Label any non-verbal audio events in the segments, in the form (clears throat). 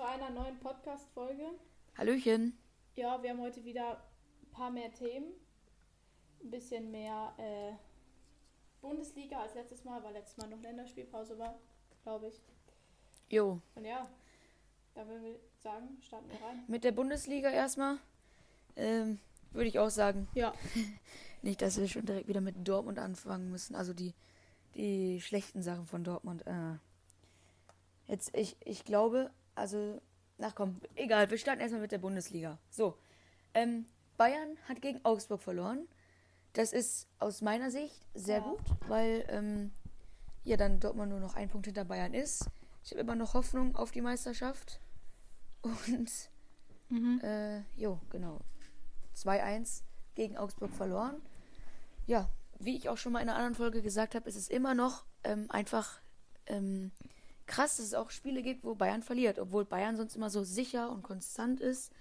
zu einer neuen Podcast-Folge. Hallöchen. Ja, wir haben heute wieder ein paar mehr Themen. Ein bisschen mehr äh, Bundesliga als letztes Mal, weil letztes Mal noch Länderspielpause war, glaube ich. Jo. Und ja, da würden wir sagen, starten wir rein. Mit der Bundesliga erstmal. Ähm, Würde ich auch sagen. Ja. (laughs) Nicht, dass wir schon direkt wieder mit Dortmund anfangen müssen. Also die, die schlechten Sachen von Dortmund. Äh. Jetzt, ich, ich glaube, also, ach komm, egal, wir starten erstmal mit der Bundesliga. So. Ähm, Bayern hat gegen Augsburg verloren. Das ist aus meiner Sicht sehr Ja. gut, weil ähm, ja dann Dortmund nur noch ein Punkt hinter Bayern ist. Ich habe immer noch Hoffnung auf die Meisterschaft. (laughs) Und Mhm. äh, jo, genau. 2-1 gegen Augsburg verloren. Ja, wie ich auch schon mal in einer anderen Folge gesagt habe, ist es immer noch ähm, einfach ähm, krass, dass es auch Spiele gibt, wo Bayern verliert, obwohl Bayern sonst immer so sicher und konstant ist.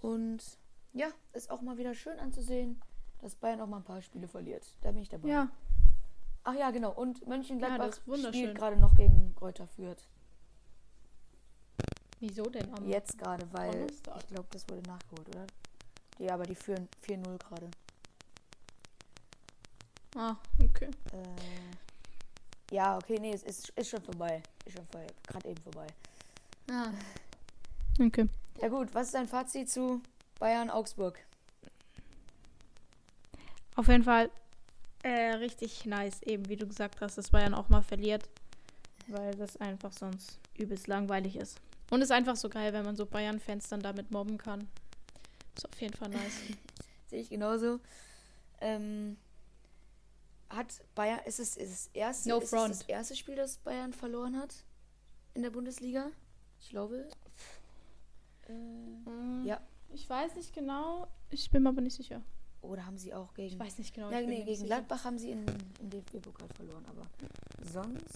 Und ja, ist auch mal wieder schön anzusehen, dass Bayern auch mal ein paar Spiele verliert. Da bin ich dabei. Ja, Ach ja, genau. Und Ja, Mönchengladbach wunderschön. spielt gerade noch gegen Kräuter Fürth. wieso denn? Am Jetzt gerade, weil Donnerstag. ich glaube, das wurde nachgeholt, oder? Ja, aber die führen 4-0 gerade. Ah, okay. Äh, ja, okay, nee, es ist, ist schon vorbei. Schon vorbei. Gerade eben vorbei. Ah. Okay. Ja gut, was ist dein Fazit zu Bayern Augsburg? Auf jeden Fall äh, richtig nice, eben wie du gesagt hast, dass Bayern auch mal verliert. Weil das einfach sonst übelst langweilig ist. Und ist einfach so geil, wenn man so Bayern-Fans dann damit mobben kann. Ist auf jeden Fall nice. (laughs) Sehe ich genauso. Ähm, hat Bayern, ist es, ist es erste, No ist front. es das erste Spiel, das Bayern verloren hat in der Bundesliga? Ich glaube. Äh, Mm, Ja. Ich weiß nicht genau. Ich bin mir aber nicht sicher. oder haben sie auch gegen. Ich weiß nicht genau. bin nee, gegen sicher. Gladbach haben sie in, in DFB-Pokal verloren, aber sonst.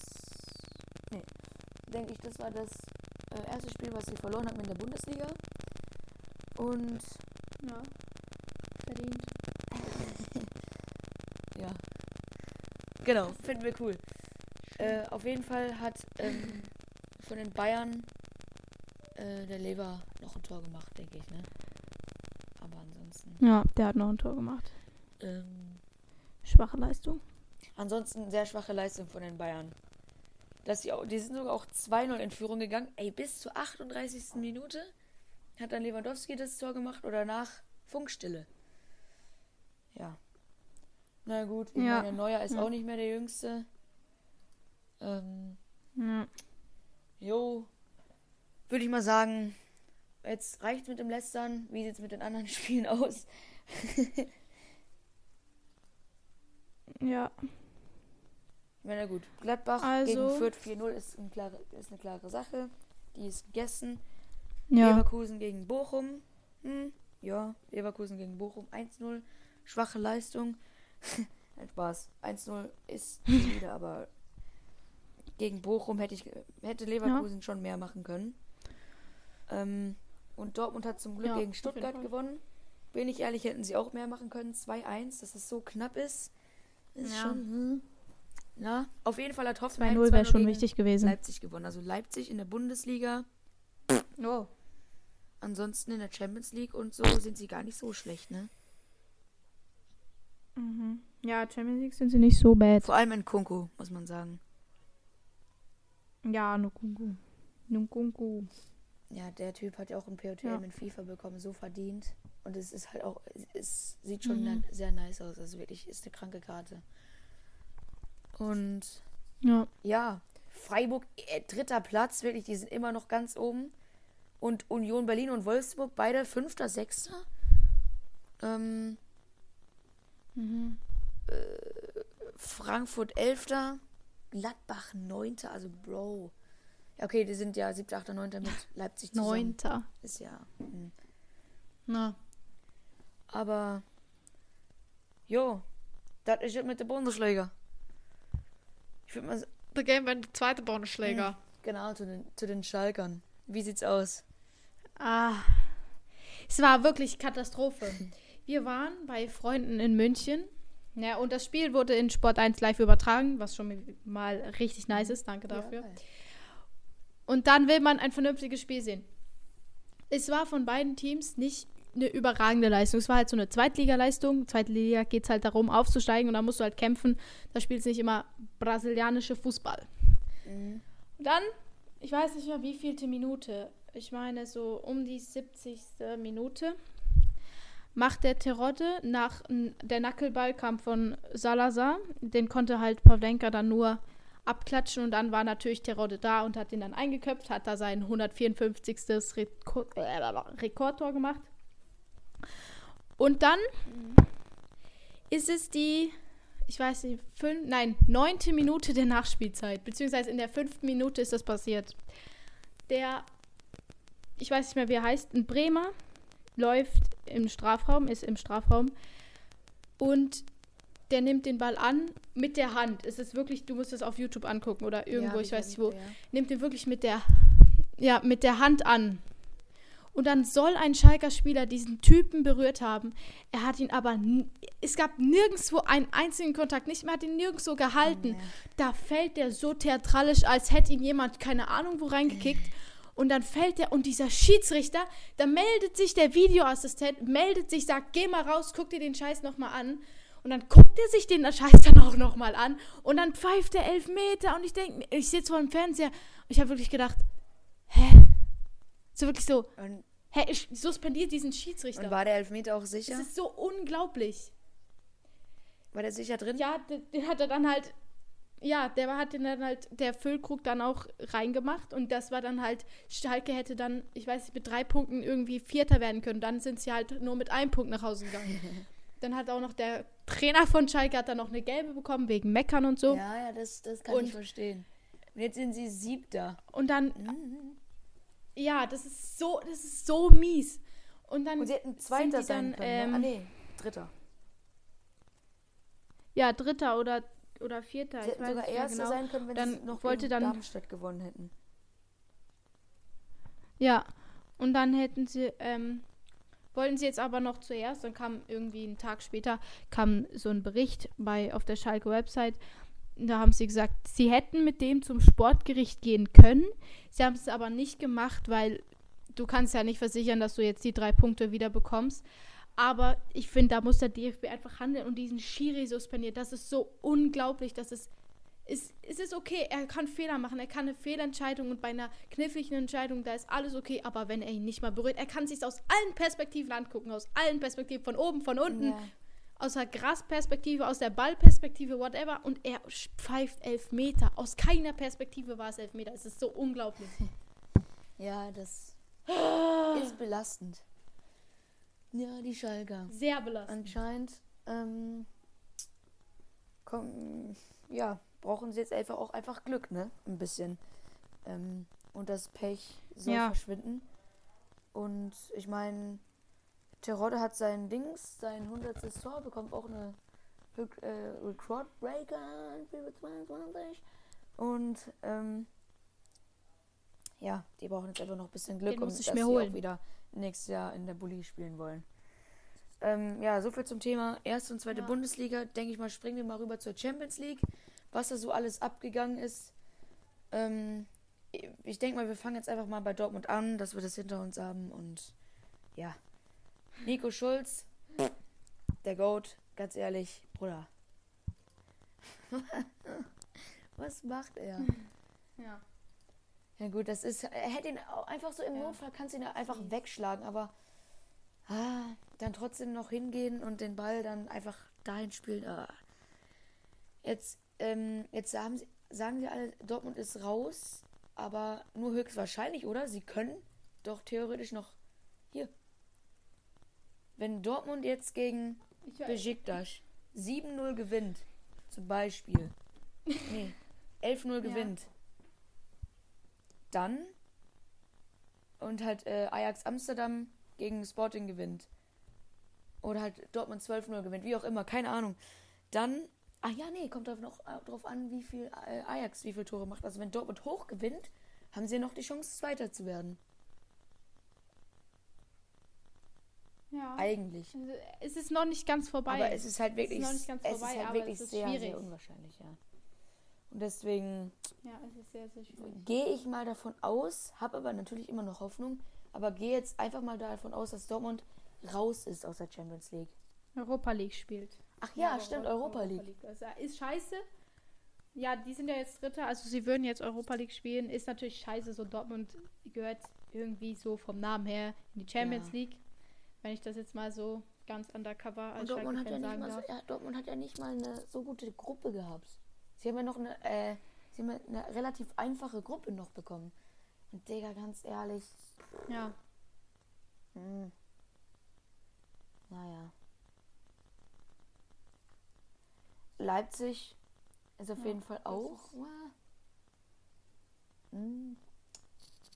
Nee. Denke ich, das war das äh, erste Spiel, was sie verloren haben in der Bundesliga. Und Ja. Verdient. ja. Genau, finden wir cool. Äh, auf jeden Fall hat ähm, (laughs) von den Bayern äh, der Lever noch ein Tor gemacht, denke ich, ne? Aber ansonsten. Ja, der hat noch ein Tor gemacht. Ähm, Schwache Leistung. Ansonsten sehr schwache Leistung von den Bayern. Dass die, auch, die sind sogar auch 2-0 in Führung gegangen. Ey, bis zur 38. Minute hat dann Lewandowski das Tor gemacht oder nach Funkstille. Ja. Na gut, ich Ja. meine, Neuer ist Ja. auch nicht mehr der Jüngste. Ähm, Ja. jo. Würde ich mal sagen, jetzt reicht mit dem Lästern. Wie sieht es mit den anderen (laughs) Spielen aus? Ja. Ich meine, gut. Gladbach Also- gegen Fürth 4-0 ist, ein klare, ist eine klare Sache. Die ist gegessen. Ja. Leverkusen gegen Bochum. Hm, ja, Leverkusen gegen Bochum 1-0. Schwache Leistung. (laughs) Nein, Spaß. 1-0 ist wieder, (laughs) aber gegen Bochum hätte ich hätte Leverkusen schon mehr machen können. Ähm, und Dortmund hat zum Glück Ja, gegen Stuttgart gewonnen. Bin ich ehrlich, hätten sie auch mehr machen können. 2-1, dass es so knapp ist. Ist Ja. schon. Hm. Na, auf jeden Fall hat Hoffenheim 2-0 wäre 2-0 schon wichtig gewesen. Leipzig gewonnen. Also Leipzig in der Bundesliga. Oh. Ansonsten in der Champions League und so sind sie gar nicht so schlecht, ne? Mhm. Ja, Champions League sind sie nicht so bad. Vor allem in Kunku, muss man sagen. Ja, Nukunku. Nukunku. Ja, der Typ hat ja auch ein POTM Ja. in FIFA bekommen, so verdient. Und es ist halt auch, es sieht schon Mhm. sehr nice aus. Also wirklich, ist eine kranke Karte. Und Ja. ja, Freiburg, äh, dritter Platz, wirklich, die sind immer noch ganz oben. Und Union Berlin und Wolfsburg, beide fünfter, sechster. Ähm, Mhm. Frankfurt 11. Gladbach 9. Also, Bro. Ja, okay, die sind ja 7., 8., 9. mit Leipzig zusammen. Neunter. Ist ja. Hm. Na. Aber. Jo. Das ist es mit der Bundesliga. Ich würde mal. s- Da gehen wir in die zweite Bundesliga. Genau, zu den, zu den Schalkern. Wie sieht's aus? Ah. Es war wirklich Katastrophe. (laughs) Wir waren bei Freunden in München. Ja, und das Spiel wurde in Sport 1 live übertragen, was schon mal richtig nice ist. Danke dafür. Ja. Und dann will man ein vernünftiges Spiel sehen. Es war von beiden Teams nicht eine überragende Leistung. Es war halt so eine Zweitligaleistung. Zweitliga geht es halt darum, aufzusteigen und da musst du halt kämpfen. Da spielt es nicht immer brasilianische Fußball. Mhm. Und dann, ich weiß nicht mehr, wie vielte Minute. Ich meine, so um die 70. Minute macht der Terodde nach der Nackelball kam von Salazar. Den konnte halt Pavlenka dann nur abklatschen und dann war natürlich Terodde da und hat ihn dann eingeköpft, hat da sein 154. Rekord, äh, Rekordtor gemacht. Und dann ist es die, ich weiß nicht, fünf, nein, neunte Minute der Nachspielzeit, beziehungsweise in der fünften Minute ist das passiert. Der, ich weiß nicht mehr, wie er heißt, ein Bremer läuft im Strafraum, ist im Strafraum und der nimmt den Ball an mit der Hand. Es ist wirklich, du musst es auf YouTube angucken oder irgendwo, ja, ich weiß nicht wo. Ja. Nimmt den wirklich mit der, ja, mit der Hand an. Und dann soll ein Schalker Spieler diesen Typen berührt haben. Er hat ihn aber, es gab nirgendwo einen einzigen Kontakt, nicht mehr hat ihn nirgendwo gehalten. Oh, da fällt der so theatralisch, als hätte ihn jemand, keine Ahnung, wo reingekickt. Und dann fällt der, und dieser Schiedsrichter, da meldet sich der Videoassistent, meldet sich, sagt, geh mal raus, guck dir den Scheiß nochmal an. Und dann guckt er sich den Scheiß dann auch nochmal an. Und dann pfeift er elf Meter. Und ich denke, ich sitze vor dem Fernseher. Und ich habe wirklich gedacht, hä? So wirklich so. Und Hä, ich suspendiert diesen Schiedsrichter. Und war der Elfmeter auch sicher? Das ist so unglaublich. War der sicher drin? Ja, den, den hat er dann halt. Ja, der hat den dann halt, der Füllkrug dann auch reingemacht und das war dann halt, Schalke hätte dann, ich weiß nicht, mit drei Punkten irgendwie Vierter werden können. Dann sind sie halt nur mit einem Punkt nach Hause gegangen. (laughs) dann hat auch noch der Trainer von Schalke hat dann noch eine gelbe bekommen, wegen Meckern und so. Ja, ja, das, das kann und, ich verstehen. Und jetzt sind sie siebter. Und dann, mhm. Ja, das ist so, das ist so mies. Und dann. Und sie hätten Zweiter sein können. Ne? Ähm, ah, nee, Dritter. Ja, Dritter oder, oder Vierter. Sie hätten sogar Erster genau. sein können, wenn dann sie noch wollte dann Darmstadt gewonnen hätten. Ja, und dann hätten sie, ähm, wollten sie jetzt aber noch zuerst, dann kam irgendwie einen Tag später, kam so ein Bericht bei auf der Schalke Website, da haben sie gesagt, sie hätten mit dem zum Sportgericht gehen können. Sie haben es aber nicht gemacht, weil du kannst ja nicht versichern, dass du jetzt die drei Punkte wieder bekommst. Aber ich finde, da muss der DFB einfach handeln und diesen Schiri suspendieren. Das ist so unglaublich, dass es ist, es ist okay, er kann Fehler machen, er kann eine Fehlentscheidung und bei einer kniffligen Entscheidung, da ist alles okay, aber wenn er ihn nicht mal berührt, er kann sich aus allen Perspektiven angucken, aus allen Perspektiven, von oben, von unten, ja aus der Grasperspektive, aus der Ballperspektive, whatever. Und er pfeift elf Meter. Aus keiner Perspektive war es elf Meter. Es ist so unglaublich. (laughs) Ja, das (gasps) ist belastend. Ja, die Schalker. Sehr belastend. Anscheinend, ähm, komm, ja, brauchen sie jetzt einfach auch einfach Glück, ne? Ein bisschen. Ähm, und das Pech soll ja. verschwinden. Und ich meine, Terodde hat sein Dings, sein 100. Tor, bekommt auch eine äh, Record Breaker 22. Und ähm, ja, die brauchen jetzt einfach noch ein bisschen Glück, um dass sie holen. auch wieder nächstes Jahr in der Bulli spielen wollen. Ähm, ja, soviel zum Thema erste und zweite ja. Bundesliga. Denke ich mal, springen wir mal rüber zur Champions League. Was da so alles abgegangen ist. Ähm, ich denke mal, wir fangen jetzt einfach mal bei Dortmund an, dass wir das hinter uns haben und ja, Nico Schulz, der Goat, ganz ehrlich, Bruder. (laughs) Was macht er? Ja. Ja gut, das ist, er hätte ihn auch einfach so im ja. Notfall, kannst du ihn einfach mhm. wegschlagen, aber ah, dann trotzdem noch hingehen und den Ball dann einfach dahin spielen. Ah. Jetzt, ähm, jetzt sagen sie, sagen sie alle, Dortmund ist raus, aber nur höchstwahrscheinlich, oder? Sie können doch theoretisch noch hier wenn Dortmund jetzt gegen Besiktas 7-0 gewinnt, zum Beispiel, nee, 11-0 gewinnt, ja. Dann und halt äh, Ajax Amsterdam gegen Sporting gewinnt oder halt Dortmund 12-0 gewinnt, wie auch immer, keine Ahnung, dann, ah ja, nee, kommt noch äh, drauf an, wie viel äh, Ajax wie viele Tore macht. Also wenn Dortmund hoch gewinnt, haben sie ja noch die Chance, Zweiter zu werden. Ja. Eigentlich. Also, es ist noch nicht ganz vorbei. Aber es ist halt wirklich, es ist, vorbei, es halt wirklich sehr, sehr unwahrscheinlich, ja. Und deswegen Ja, es ist sehr, sehr schwierig. gehe ich mal davon aus, habe aber natürlich immer noch Hoffnung, aber gehe jetzt einfach mal davon aus, dass Dortmund raus ist aus der Champions League. Europa League spielt. Ach ja, aber stimmt, Eu- Europa League. Das ist scheiße. Ja, die sind ja jetzt Dritter, also sie würden jetzt Europa League spielen. Ist natürlich scheiße, so Dortmund gehört irgendwie so vom Namen her in die Champions Ja. League. Wenn ich das jetzt mal so ganz undercover Und als Dortmund hat, ja nicht mal so, ja, Dortmund hat ja nicht mal eine so gute Gruppe gehabt. Sie haben ja noch eine, äh, sie haben ja eine relativ einfache Gruppe noch bekommen. Und Digga, ganz ehrlich, Ja, hm. naja. Leipzig ist auf Ja, jeden Fall auch. ja, hm,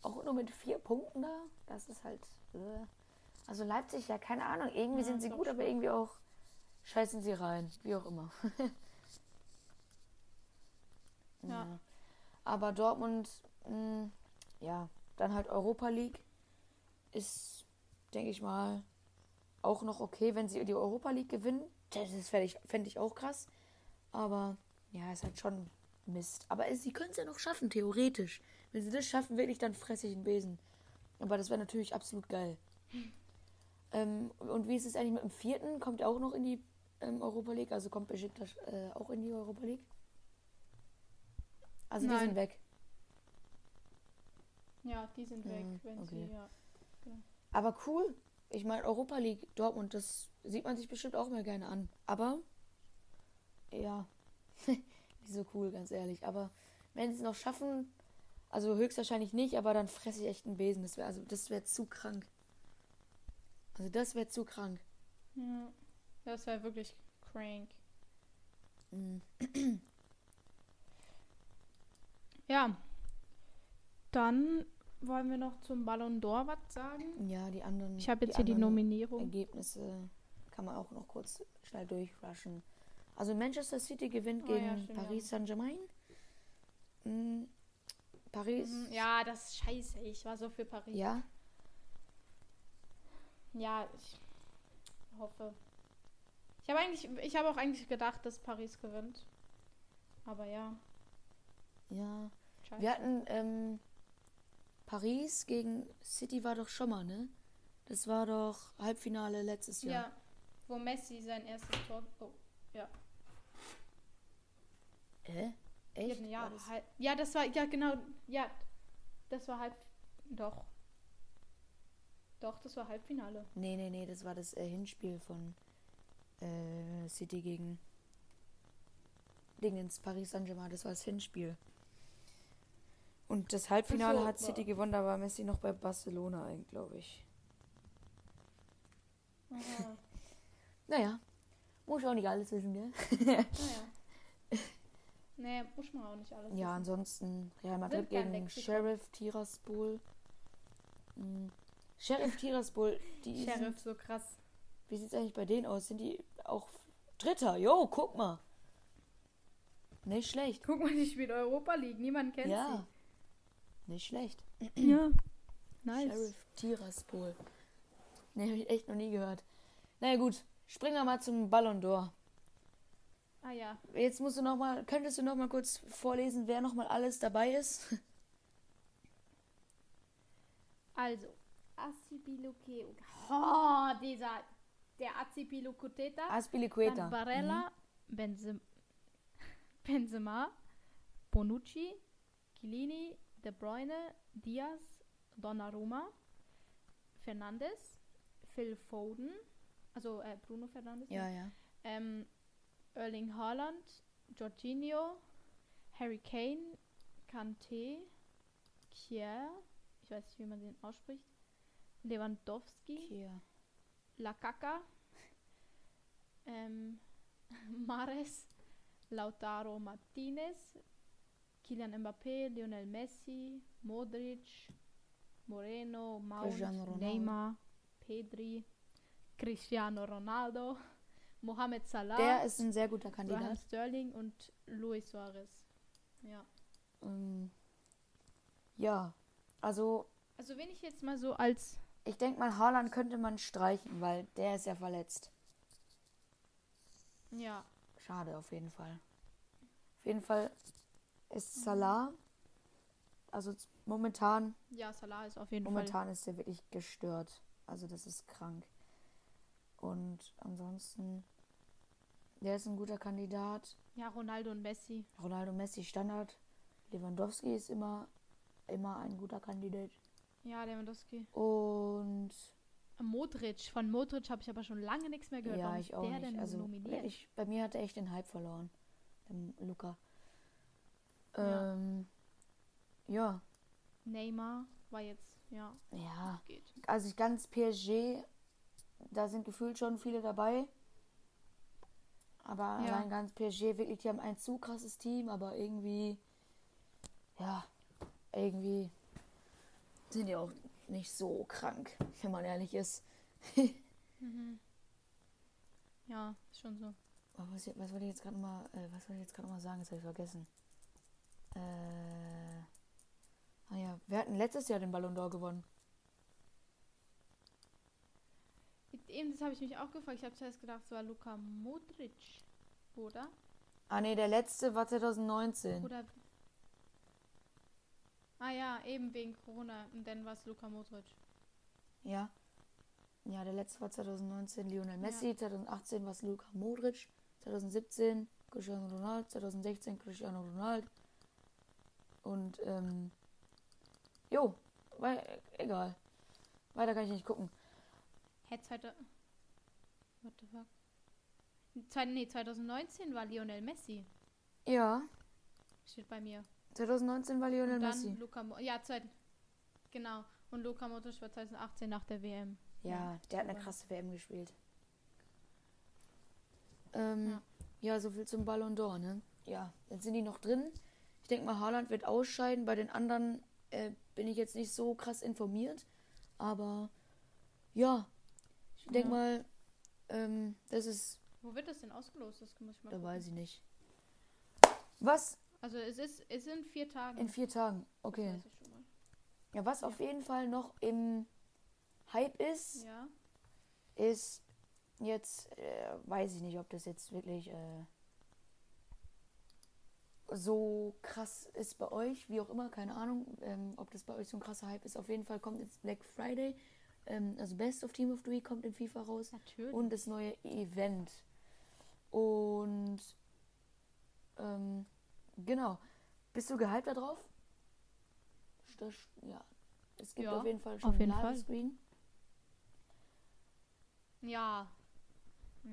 auch nur mit vier Punkten da. Das ist halt. Äh. Also Leipzig, ja, keine Ahnung. Irgendwie Ja, sind sie gut, aber schon. irgendwie auch scheißen sie rein. Wie auch immer. (laughs) Ja. Aber Dortmund, mh, ja, dann halt Europa League ist, denke ich mal, auch noch okay, wenn sie die Europa League gewinnen. Das fände ich, fänd ich auch krass. Aber ja, ist halt schon Mist. Aber es- sie können es ja noch schaffen, theoretisch. Wenn sie das schaffen, wirklich, dann fresse ich einen Besen. Aber das wäre natürlich absolut geil. Ähm, und wie ist es eigentlich mit dem vierten? Kommt er auch noch in die ähm, Europa League? Also kommt Besiktas äh, auch in die Europa League? Also die Nein. sind weg. ja, die sind weg, wenn okay. sie, ja. Aber cool. Ich meine, Europa League, Dortmund, das sieht man sich bestimmt auch mal gerne an. Aber, ja, (laughs) nicht so cool, ganz ehrlich. Aber wenn sie es noch schaffen, also höchstwahrscheinlich nicht, aber dann fresse ich echt einen Besen. Das wäre also, das wäre zu krank. Also das wäre zu krank. ja. Das wäre wirklich crank. (clears throat) Mhm. Ja. Dann wollen wir noch zum Ballon d'Or was sagen. Ja, die anderen. Ich habe jetzt hier die Nominierung. Ergebnisse kann man auch noch kurz schnell durchrushen. Also Manchester City gewinnt Oh ja, gegen stimmt, Paris Saint-Germain. Mm, Paris. Mhm, Ja, das ist scheiße. Ich war so für Paris. Ja, Ja, ich hoffe. Ich habe eigentlich, ich habe auch eigentlich gedacht, dass Paris gewinnt. Aber ja, ja. Scheiße. Wir hatten ähm, Paris gegen City war doch schon mal, ne? Das war doch Halbfinale letztes ja. Jahr. wo Messi sein erstes Tor. Oh, ja. Hä? Echt? Ja, War das- halb, ja, das war, ja, genau. Ja, das war halb. Doch. Doch, das war Halbfinale. Nee, nee, nee, das war das äh, Hinspiel von äh, City gegen Dingens, Paris Saint-Germain. Das war das Hinspiel. Und das Halbfinale hat City gewonnen, da war Messi noch bei Barcelona, eigentlich, glaube ich. Aha. Naja, muss ich auch nicht alles wissen, gell? naja. (laughs) Nee, muss man auch nicht alles. Ja, wissen. ansonsten Real Madrid gegen. Sheriff Tiraspol. Mhm. Sheriff Tiraspol, die (laughs) Sheriff, so krass. Wie sieht's eigentlich bei denen aus? Sind die auch Dritter? Jo, guck mal. Nicht schlecht. Guck mal, die spielt Europa League. Niemand kennt ja. Nicht schlecht. Ja. (clears throat) Nice. Sheriff Tiraspol. Ne, habe ich echt noch nie gehört. Naja, gut. Springen wir mal zum Ballon d'Or. Ah ja. Jetzt musst du noch mal, könntest du noch mal kurz vorlesen, wer noch mal alles dabei ist? (laughs) Also, Acipiluke. Oh, dieser. Der Acipilukuteta. Aspilicueta. Dann Barella, Benzem (laughs) Benzema, Bonucci, Chiellini, De Bruyne, Diaz, Donnarumma, Fernandes, Phil Foden, also äh, Bruno Fernandes, Ja, ja. ähm, Erling Haaland, Jorginho, Harry Kane, Kanté, Kier, ich weiß nicht, wie man den ausspricht, Lewandowski, Hier. Lakaka, (laughs) ähm, (laughs) Mares, Lautaro Martinez, Kylian Mbappé, Lionel Messi, Modric, Moreno, Mount. Neymar, Pedri, Cristiano Ronaldo, (laughs) Mohamed Salah, Der ist ein sehr guter Raheem Kandidat. Sterling und Luis Suarez. Ja. Ähm, ja, also Also wenn ich jetzt mal so als ich denke mal, Haaland könnte man streichen, weil der ist ja verletzt. ja, Schade auf jeden Fall. Auf jeden Fall ist Salah. Also momentan, Ja, Salah ist auf jeden momentan ist er wirklich gestört. Also das ist krank. Und ansonsten, der ist ein guter Kandidat. Fall. Ja, Ronaldo und Messi. Ronaldo, Messi, Standard. Lewandowski ist immer, immer ein guter Kandidat. Ja, Lewandowski. Und Modric. Von Modric habe ich aber schon lange nichts mehr gehört. ja, ich auch der nicht. denn Also nominiert? ich, bei mir hat er echt den Hype verloren. Der Luca. Ja. Ähm, ja. Neymar war jetzt, ja, Ja. geht. Also ich ganz PSG, da sind gefühlt schon viele dabei. Aber Ja. allein ganz PSG, wirklich, die haben ein zu krasses Team, aber irgendwie, ja, irgendwie sind die auch nicht so krank, wenn man ehrlich ist. (laughs) Mhm. Ja, schon so. Oh, Was, was wollte ich jetzt gerade mal, äh, was wollte ich jetzt gerade mal sagen? Jetzt habe ich vergessen. Äh, ah ja, wir hatten letztes Jahr den Ballon d'Or gewonnen. Eben, das habe ich mich auch gefragt. Ich habe zuerst gedacht, es war Luka Modric. Oder? Ah nee, der letzte war 2019. Oder. Ah ja, eben wegen Corona. Und dann war es Luka Modric. Ja. Ja, der letzte war 2019 Lionel Messi, 2018 war es Luka Modric, 2017 Cristiano Ronaldo, 2016 Cristiano Ronaldo. Und, ähm, jo, weil, egal. Weiter kann ich nicht gucken. Hä, zweite. What the fuck? Zwei, nee, 2019 war Lionel Messi. Ja, Steht bei mir. 2019 war Lionel Und dann Messi. Luka Mo Ja, zwei, genau. Und Luka Modric war 2018 nach der WM. Ja, Ja, der hat eine krasse WM gespielt. Ähm, Ja. ja. so viel zum Ballon d'Or, ne? Ja, jetzt sind die noch drin. Ich denke mal, Haaland wird ausscheiden. Bei den anderen äh, bin ich jetzt nicht so krass informiert. Aber ja, ich denke Ja. mal, ähm, das ist, Wo wird das denn ausgelost? Das muss ich mal da gucken. weiß ich nicht. Was? Also es ist, es sind vier Tage. In vier Tagen. Okay. Ja, was auf jeden Fall noch im Hype ist, Ja. ist jetzt, äh, weiß ich nicht, ob das jetzt wirklich äh, so krass ist bei euch, wie auch immer, keine Ahnung, ähm, ob das bei euch so ein krasser Hype ist. Auf jeden Fall kommt jetzt Black Friday, ähm, also Best of Team of the Week kommt in FIFA raus Natürlich. und das neue Event. Und ähm, genau, bist du gehypt da drauf? Das, ja, es gibt Ja, auf jeden Fall schon auf jeden einen Fall. Ladescreen. ja.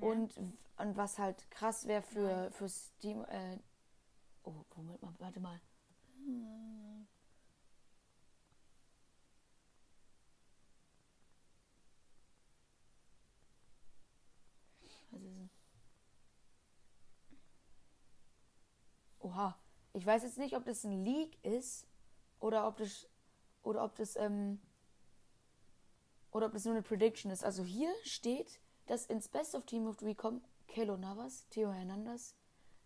Und, und was halt krass wäre für, für Steam. Äh, oh, Moment mal, warte mal. Was ist denn? Oha. Ich weiß jetzt nicht, ob das ein Leak ist oder ob das oder ob das ähm, oder ob das nur eine Prediction ist. Also hier steht, dass ins Best of Team of the Week kommen Kelo Navas, Theo Hernandez,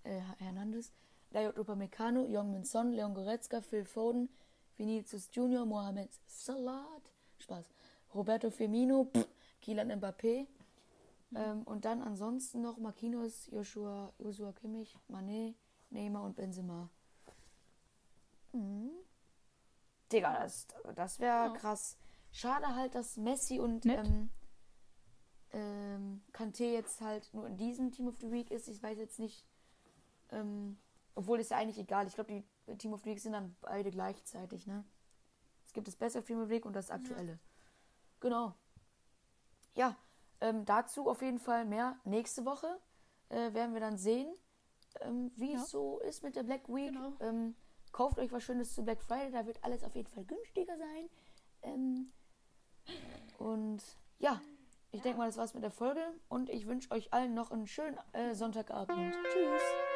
äh, Hernandez, Dayot Upamecano, Youngmin Son, Leon Goretzka, Phil Foden, Vinicius Junior, Mohamed Salah, Spaß, Roberto Firmino, pff, Kylian Mbappé. Ähm, und dann ansonsten noch Marquinhos, Joshua, Joshua Kimmich, Mané, Neymar und Benzema. Mhm. Digga, das, das wäre Ja. krass. Schade halt, dass Messi und ähm, ähm, Kanté jetzt halt nur in diesem Team of the Week ist. Ich weiß jetzt nicht, ähm, obwohl ist ja eigentlich egal. Ich glaube, die Team of the Week sind dann beide gleichzeitig, ne? Es gibt das of Team of the Week und das aktuelle. Genau. Ja, ähm, dazu auf jeden Fall mehr nächste Woche. Äh, werden wir dann sehen, ähm, wie Ja. es so ist mit der Black Week. Genau. Ähm, kauft euch was Schönes zu Black Friday, da wird alles auf jeden Fall günstiger sein. Ähm, und ja, ich denke mal, das war's mit der Folge und ich wünsche euch allen noch einen schönen äh, Sonntagabend. Tschüss.